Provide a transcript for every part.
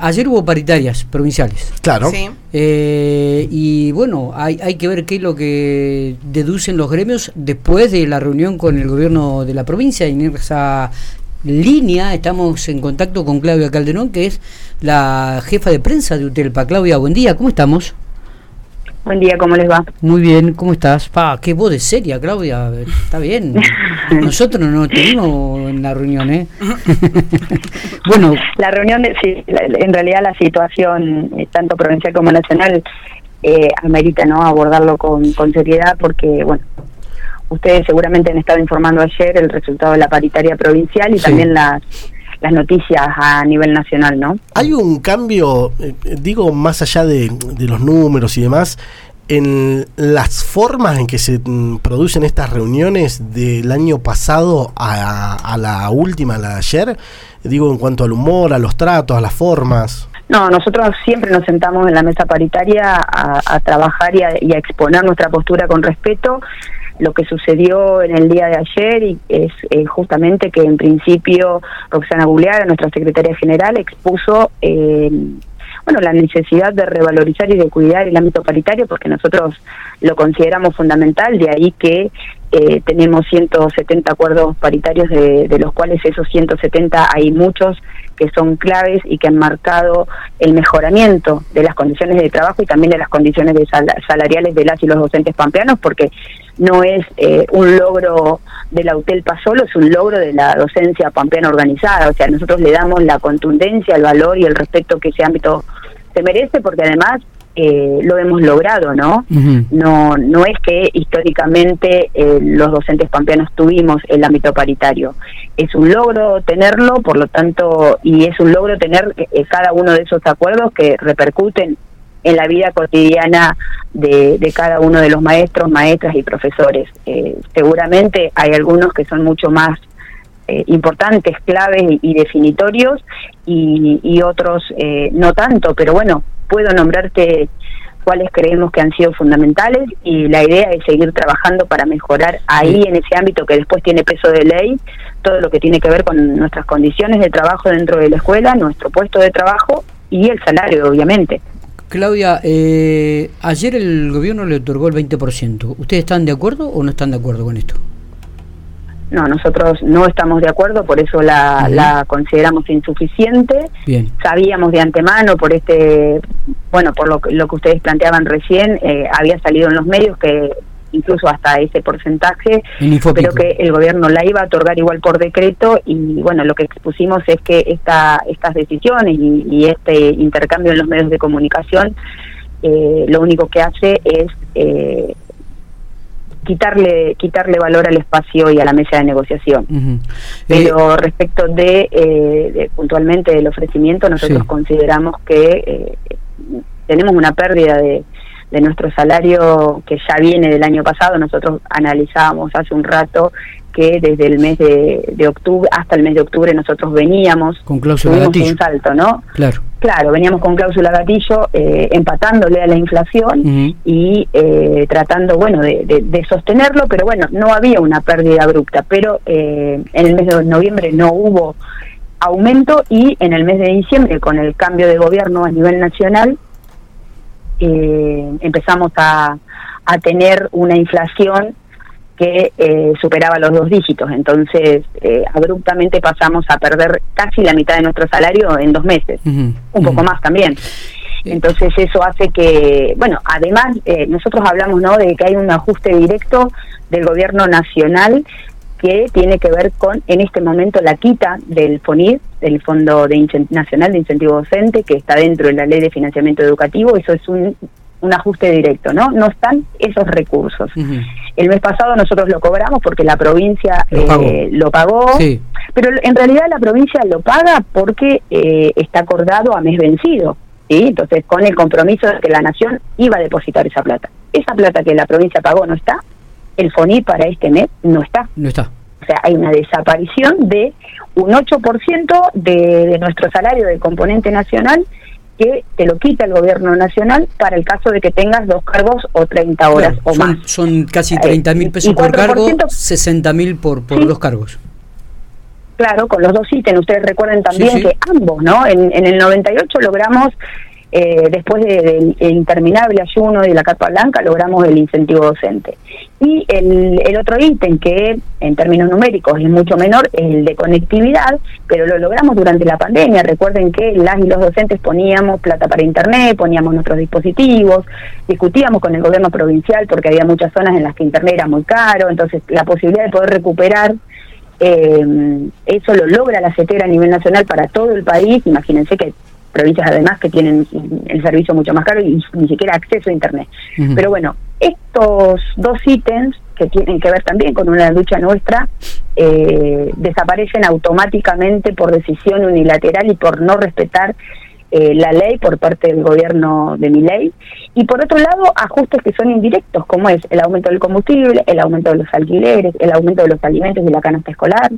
Ayer hubo paritarias provinciales. Claro. Eh, y bueno, hay, hay que ver qué es lo que deducen los gremios después de la reunión con el gobierno de la provincia. en esa línea estamos en contacto con Claudia Calderón, que es la jefa de prensa de Utelpa. Claudia, buen día, ¿cómo estamos? Buen día, ¿cómo les va? Muy bien, ¿cómo estás? Pa, qué voz de seria, Claudia. Está bien. Nosotros no tenemos en la reunión, ¿eh? bueno. La reunión, de, sí, en realidad la situación, eh, tanto provincial como nacional, eh, amerita no abordarlo con, con seriedad porque, bueno, ustedes seguramente han estado informando ayer el resultado de la paritaria provincial y también las las noticias a nivel nacional, ¿no? Hay un cambio, eh, digo, más allá de, los números y demás, en las formas en que se mm, producen estas reuniones del año pasado a, la última, la de ayer, digo, en cuanto al humor, a los tratos, a las formas. No, nosotros siempre nos sentamos en la mesa paritaria a, trabajar y a, exponer nuestra postura con respeto lo que sucedió en el día de ayer y es justamente que en principio Roxana Buleara, nuestra secretaria general, expuso eh, bueno la necesidad de revalorizar y de cuidar el ámbito paritario porque nosotros lo consideramos fundamental, de ahí que eh, tenemos 170 acuerdos paritarios de, de los cuales esos 170 hay muchos que son claves y que han marcado el mejoramiento de las condiciones de trabajo y también de las condiciones de salariales de las y los docentes pampeanos, porque no es eh, un logro de la UTELPA solo, es un logro de la docencia pampeana organizada. O sea, nosotros le damos la contundencia, el valor y el respeto que ese ámbito se merece, porque además eh, lo hemos logrado, ¿no? No no es que históricamente eh, los docentes pampeanos tuvimos el ámbito paritario. Es un logro tenerlo, por lo tanto, y es un logro tener eh, cada uno de esos acuerdos que repercuten en la vida cotidiana de, de cada uno de los maestros, maestras y profesores. seguramente hay algunos que son mucho más importantes, claves y, definitorios y, y otros no tanto, pero bueno, puedo nombrarte cuáles creemos que han sido fundamentales y la idea es seguir trabajando para mejorar ahí en ese ámbito que después tiene peso de ley, todo lo que tiene que ver con nuestras condiciones de trabajo dentro de la escuela, nuestro puesto de trabajo y el salario, obviamente. Claudia, eh, ayer el gobierno le otorgó el 20%. ¿Ustedes están de acuerdo o no están de acuerdo con esto? No, nosotros no estamos de acuerdo, por eso la, consideramos insuficiente. Bien. Sabíamos de antemano por este, bueno, por lo, lo que ustedes planteaban recién, eh, había salido en los medios que incluso hasta ese porcentaje, pero que el gobierno la iba a otorgar igual por decreto y bueno, lo que expusimos es que esta, estas decisiones y, este intercambio en los medios de comunicación eh, lo único que hace es eh, quitarle quitarle valor al espacio y a la mesa de negociación. Pero eh, respecto de, eh, puntualmente del ofrecimiento, nosotros consideramos que eh, tenemos una pérdida de, de nuestro salario que ya viene del año pasado. Nosotros analizábamos hace un rato que desde el mes de, octubre hasta el mes de octubre nosotros veníamos con cláusula gatillo. un salto, ¿no? Claro. Claro, veníamos con cláusula gatillo eh, empatándole a la inflación y eh, tratando, bueno, de, sostenerlo, pero bueno, no había una pérdida abrupta, pero eh, en el mes de noviembre no hubo aumento y en el mes de diciembre con el cambio de gobierno a nivel nacional empezamos a, a tener una inflación que eh, superaba los dos dígitos. Entonces, eh, abruptamente pasamos a perder casi la mitad de nuestro salario en dos meses, un poco más también. Entonces eso hace que, bueno, además eh, nosotros hablamos ¿no? de que hay un ajuste directo del gobierno nacional que tiene que ver con, en este momento, la quita del FONID, del Fondo de Nacional de Incentivo Docente, que está dentro de la Ley de Financiamiento Educativo. Eso es un un ajuste directo, ¿no? No están esos recursos. El mes pasado nosotros lo cobramos porque la provincia lo pagó, eh, pero en realidad la provincia lo paga porque eh, está acordado a mes vencido, ¿sí? Entonces, con el compromiso de que la nación iba a depositar esa plata. Esa plata que la provincia pagó no está, el FONI para este mes no está. No está. O sea, hay una desaparición de un 8% de, de nuestro salario de componente nacional que te lo quita el gobierno nacional para el caso de que tengas dos cargos o 30 horas o más. Son casi 30 mil pesos por cargo, 60 mil por, por dos cargos. claro, con los dos ítems. Ustedes recuerden también que ambos, ¿no? En, en el 98 logramos eh, después del interminable ayuno y la carpa blanca logramos el incentivo docente. Y el, el otro ítem que en términos numéricos es mucho menor es el de conectividad, pero lo logramos durante la pandemia. Recuerden que las y los docentes poníamos plata para internet, poníamos nuestros dispositivos, discutíamos con el gobierno provincial porque había muchas zonas en las que internet era muy caro, entonces la posibilidad de poder recuperar eh, eso lo logra la CETERA a nivel nacional para todo el país. Imagínense que provincias además que tienen el servicio mucho más caro y ni siquiera acceso a Internet. Pero bueno, estos dos ítems que tienen que ver también con una lucha nuestra, eh, desaparecen automáticamente por decisión unilateral y por no respetar eh, la ley por parte del gobierno de mi ley. Y por otro lado, ajustes que son indirectos, como es el aumento del combustible, el aumento de los alquileres, el aumento de los alimentos y la canasta escolar.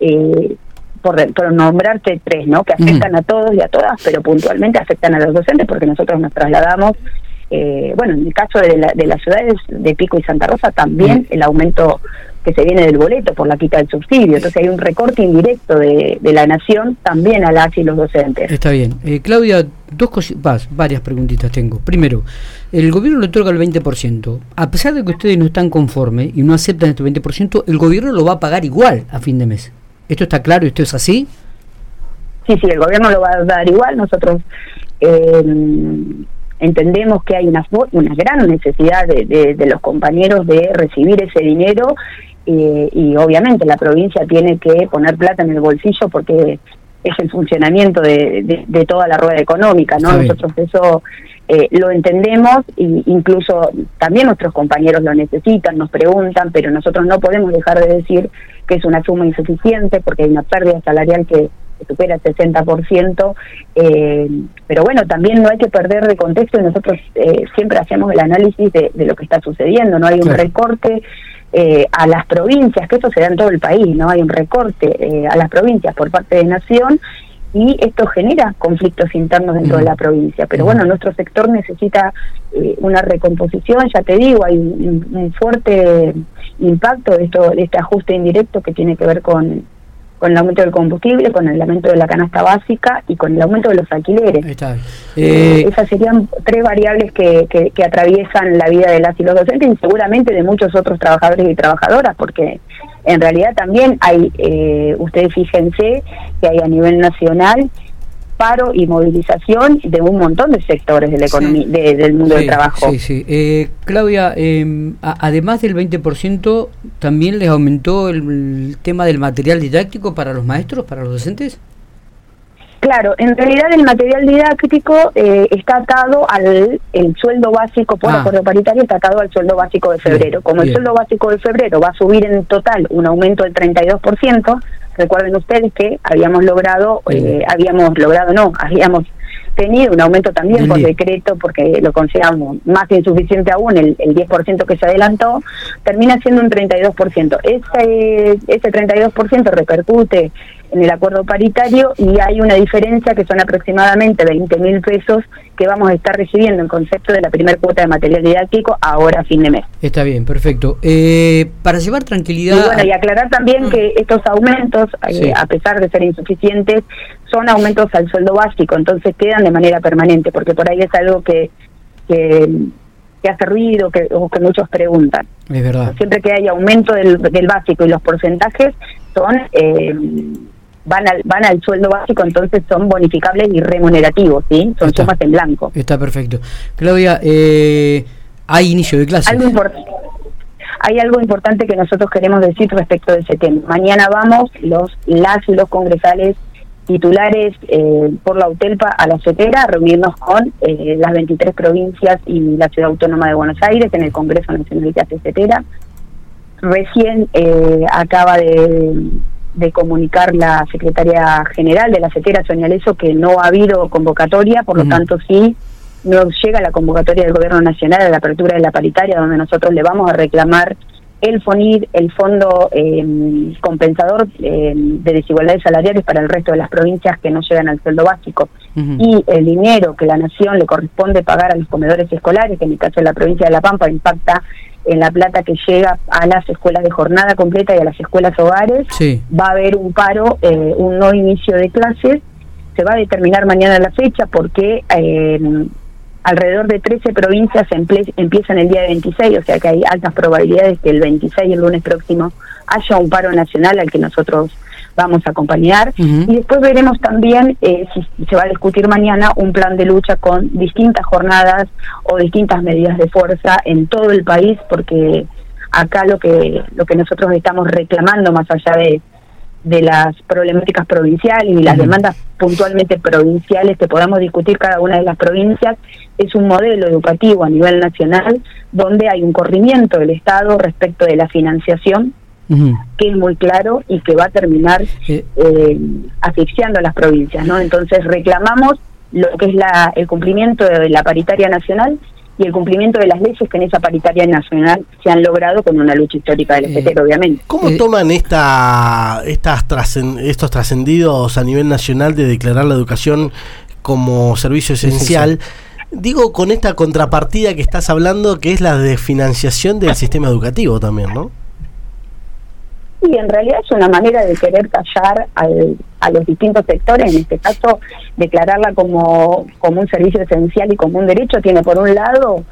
Eh, por, nombrarte tres, ¿no? Que afectan a todos y a todas, pero puntualmente afectan a los docentes porque nosotros nos trasladamos, eh, bueno, en el caso de, de las ciudades de Pico y Santa Rosa también el aumento que se viene del boleto por la quita del subsidio. Entonces hay un recorte indirecto de, la nación también a las y los docentes. Está bien. Eh, Claudia, dos cositas, varias preguntitas tengo. Primero, el gobierno le otorga el 20%. A pesar de que ustedes no están conformes y no aceptan este 20%, el gobierno lo va a pagar igual a fin de mes. ¿Esto está claro y esto es así? Sí, sí, el gobierno lo va a dar igual. Nosotros eh, entendemos que hay una, gran necesidad de, los compañeros de recibir ese dinero eh, y obviamente la provincia tiene que poner plata en el bolsillo porque es el funcionamiento de, de, toda la rueda económica, ¿no? Nosotros eso eh, lo entendemos e incluso también nuestros compañeros lo necesitan, nos preguntan, pero nosotros no podemos dejar de decir que es una suma insuficiente porque hay una pérdida salarial que, supera el 60%, eh, pero bueno, también no hay que perder de contexto y nosotros eh, siempre hacemos el análisis de, lo que está sucediendo, no hay un recorte eh, a las provincias, que eso se da en todo el país, no hay un recorte eh, a las provincias por parte de Nación y esto genera conflictos internos dentro de la provincia. Pero bueno, nuestro sector necesita eh, una recomposición, ya te digo, hay un, fuerte impacto de, esto, de este ajuste indirecto que tiene que ver con, con el aumento del combustible, con el aumento de la canasta básica y con el aumento de los alquileres. Eh, eh, esas serían tres variables que, que, atraviesan la vida de las y los docentes y seguramente de muchos otros trabajadores y trabajadoras, porque en realidad también hay, eh, ustedes fíjense que hay a nivel nacional paro y movilización de un montón de sectores de la economía, del mundo del trabajo. Sí, sí. Eh, Claudia, eh, además del 20%, ¿también les aumentó el, tema del material didáctico para los maestros, para los docentes? Claro, en realidad el material didáctico eh, está atado al el sueldo básico por ah. acuerdo paritario, está atado al sueldo básico de febrero. Como el sueldo básico de febrero va a subir en total un aumento del 32%, Recuerden ustedes que habíamos logrado, eh, habíamos logrado, no, habíamos tenido un aumento también por decreto, porque lo consideramos más insuficiente aún, el, el 10% que se adelantó, termina siendo un 32%. Ese, ese 32% repercute en el acuerdo paritario y hay una diferencia que son aproximadamente 20 mil pesos que vamos a estar recibiendo en concepto de la primera cuota de material didáctico ahora a fin de mes. Está bien, perfecto. Eh, para llevar tranquilidad... Y bueno, y aclarar también que estos aumentos, eh, a pesar de ser insuficientes, son aumentos al sueldo básico, entonces quedan de manera permanente, porque por ahí es algo que... que hace ruido que, o que muchos preguntan. Es verdad. Siempre que hay aumento del, del básico y los porcentajes son eh, van al, van al sueldo básico, entonces son bonificables y remunerativos, ¿sí? Son sumas en blanco. Está perfecto. Claudia, eh, hay inicio de clase. hay algo importante que nosotros queremos decir respecto de ese tema. Mañana vamos los las y los congresales titulares eh, por la UTELPA a la CETERA reunirnos con eh, las 23 provincias y la Ciudad Autónoma de Buenos Aires en el Congreso Nacional de CETERA. Recién eh, acaba de de comunicar la secretaria general de la CETERA, Sonia Leso, que no ha habido convocatoria, por lo tanto sí nos llega la convocatoria del Gobierno Nacional a la apertura de la paritaria, donde nosotros le vamos a reclamar el FONID, el Fondo eh, Compensador eh, de Desigualdades Salariales para el resto de las provincias que no llegan al sueldo básico, y el dinero que la Nación le corresponde pagar a los comedores escolares, que en el caso de la provincia de La Pampa impacta en la plata que llega a las escuelas de jornada completa y a las escuelas hogares, va a haber un paro, eh, un no inicio de clases, se va a determinar mañana la fecha porque eh, alrededor de 13 provincias empiezan el día 26, o sea que hay altas probabilidades que el 26, el lunes próximo, haya un paro nacional al que nosotros vamos a acompañar. Y después veremos también, eh, si se va a discutir mañana, un plan de lucha con distintas jornadas o distintas medidas de fuerza en todo el país, porque acá lo que, lo que nosotros estamos reclamando, más allá de de las problemáticas provinciales y las demandas puntualmente provinciales que podamos discutir cada una de las provincias, es un modelo educativo a nivel nacional donde hay un corrimiento del Estado respecto de la financiación que es muy claro y que va a terminar eh, asfixiando a las provincias, ¿no? Entonces reclamamos lo que es la, el cumplimiento de la paritaria nacional y el cumplimiento de las leyes que en esa paritaria nacional se han logrado con una lucha histórica del FTR, eh, obviamente. ¿Cómo eh, toman esta, estas estos trascendidos a nivel nacional de declarar la educación como servicio esencial? Digo, con esta contrapartida que estás hablando, que es la de financiación del sistema educativo también, ¿no? Y en realidad es una manera de querer callar al, a los distintos sectores, en este caso declararla como, como un servicio esencial y como un derecho, tiene por un lado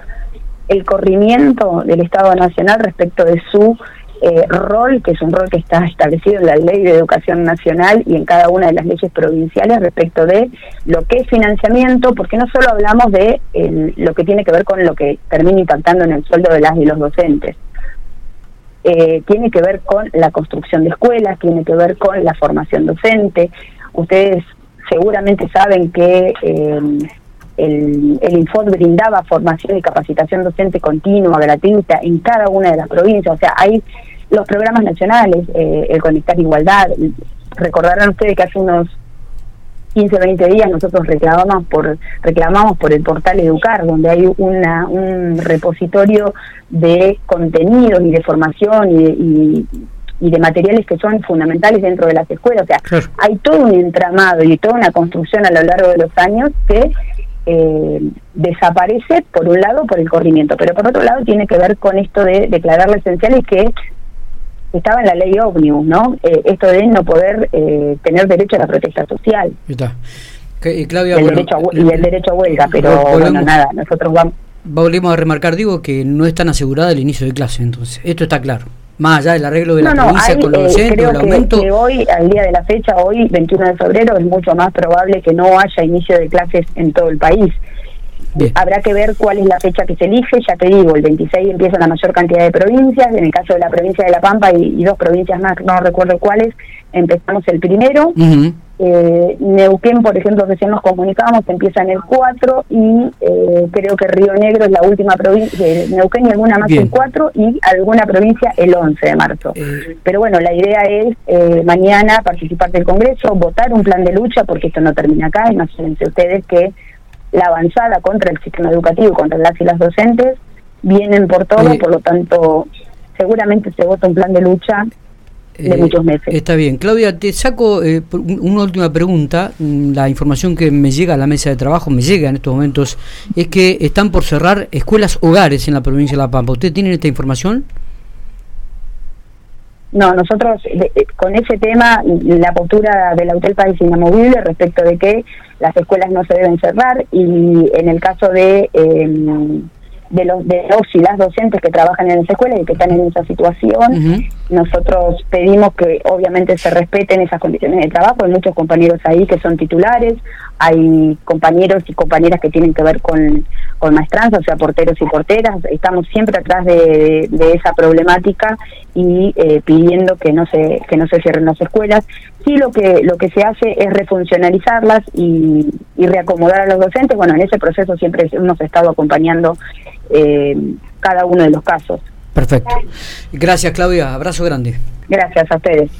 el corrimiento del Estado Nacional respecto de su eh, rol, que es un rol que está establecido en la Ley de Educación Nacional y en cada una de las leyes provinciales respecto de lo que es financiamiento, porque no solo hablamos de lo que tiene que ver con lo que termina impactando en el sueldo de las y los docentes, eh, tiene que ver con la construcción de escuelas, tiene que ver con la formación docente. Ustedes seguramente saben que eh, el, el Infod brindaba formación y capacitación docente continua, gratuita, en cada una de las provincias. O sea, hay los programas nacionales, eh, el Conectar Igualdad. Recordarán ustedes que hace unos 15, 20 días nosotros reclamamos por reclamamos por el portal Educar, donde hay una, un repositorio de contenidos y de formación y, y, de materiales que son fundamentales dentro de las escuelas. O sea, hay todo un entramado y toda una construcción a lo largo de los años que eh, desaparece, por un lado, por el corrimiento, pero por otro lado tiene que ver con esto de declarar esenciales que estaba en la ley ómnibus, ¿no? Eh, esto de no poder eh, tener derecho a la protesta social. Está. y, Claudia, el derecho a, y el derecho a huelga, pero bueno, nada, nosotros vamos... Volvemos a remarcar, digo, que no es tan asegurada el inicio de clase, entonces. Esto está claro. Más allá del arreglo de la provincia con los eh, creo el aumento... que hoy, al día de la fecha, hoy, 21 de febrero, es mucho más probable que no haya inicio de clases en todo el país. Habrá que ver cuál es la fecha que se elige, ya te digo, el 26 empieza la mayor cantidad de provincias, en el caso de la provincia de La Pampa y, dos provincias más, no recuerdo cuáles, empezamos el primero. eh, Neuquén, por ejemplo, recién nos comunicamos, empieza en el 4 y eh, creo que Río Negro es la última provincia, eh, Neuquén y alguna más el 4 y alguna provincia el 11 de marzo. Eh. Pero bueno, la idea es eh, mañana participar del Congreso, votar un plan de lucha, porque esto no termina acá, imagínense ustedes que la avanzada contra el sistema educativo, contra las y las docentes, vienen por todo, por lo tanto, seguramente se vota un plan de lucha de eh, muchos meses. Está bien. Claudia, te saco eh, una última pregunta. Mm, la información que me llega a la mesa de trabajo, me llega en estos momentos, es que están por cerrar escuelas hogares en la provincia de La Pampa. ¿Usted tiene esta información? No, nosotros con ese tema, la postura del Hotel País inamovible respecto de que las escuelas no se deben cerrar y en el caso de... Eh, de los de los y las docentes que trabajan en esa escuela y que están en esa situación. Nosotros pedimos que obviamente se respeten esas condiciones de trabajo. Hay muchos compañeros ahí que son titulares, hay compañeros y compañeras que tienen que ver con, con maestranza, o sea, porteros y porteras. Estamos siempre atrás de, esa problemática y eh, pidiendo que no se que no se cierren las escuelas. Sí, lo que lo que se hace es refuncionalizarlas y, y reacomodar a los docentes. Bueno, en ese proceso siempre hemos estado acompañando eh, cada uno de los casos. Perfecto. Gracias, Claudia. Abrazo grande. Gracias a ustedes.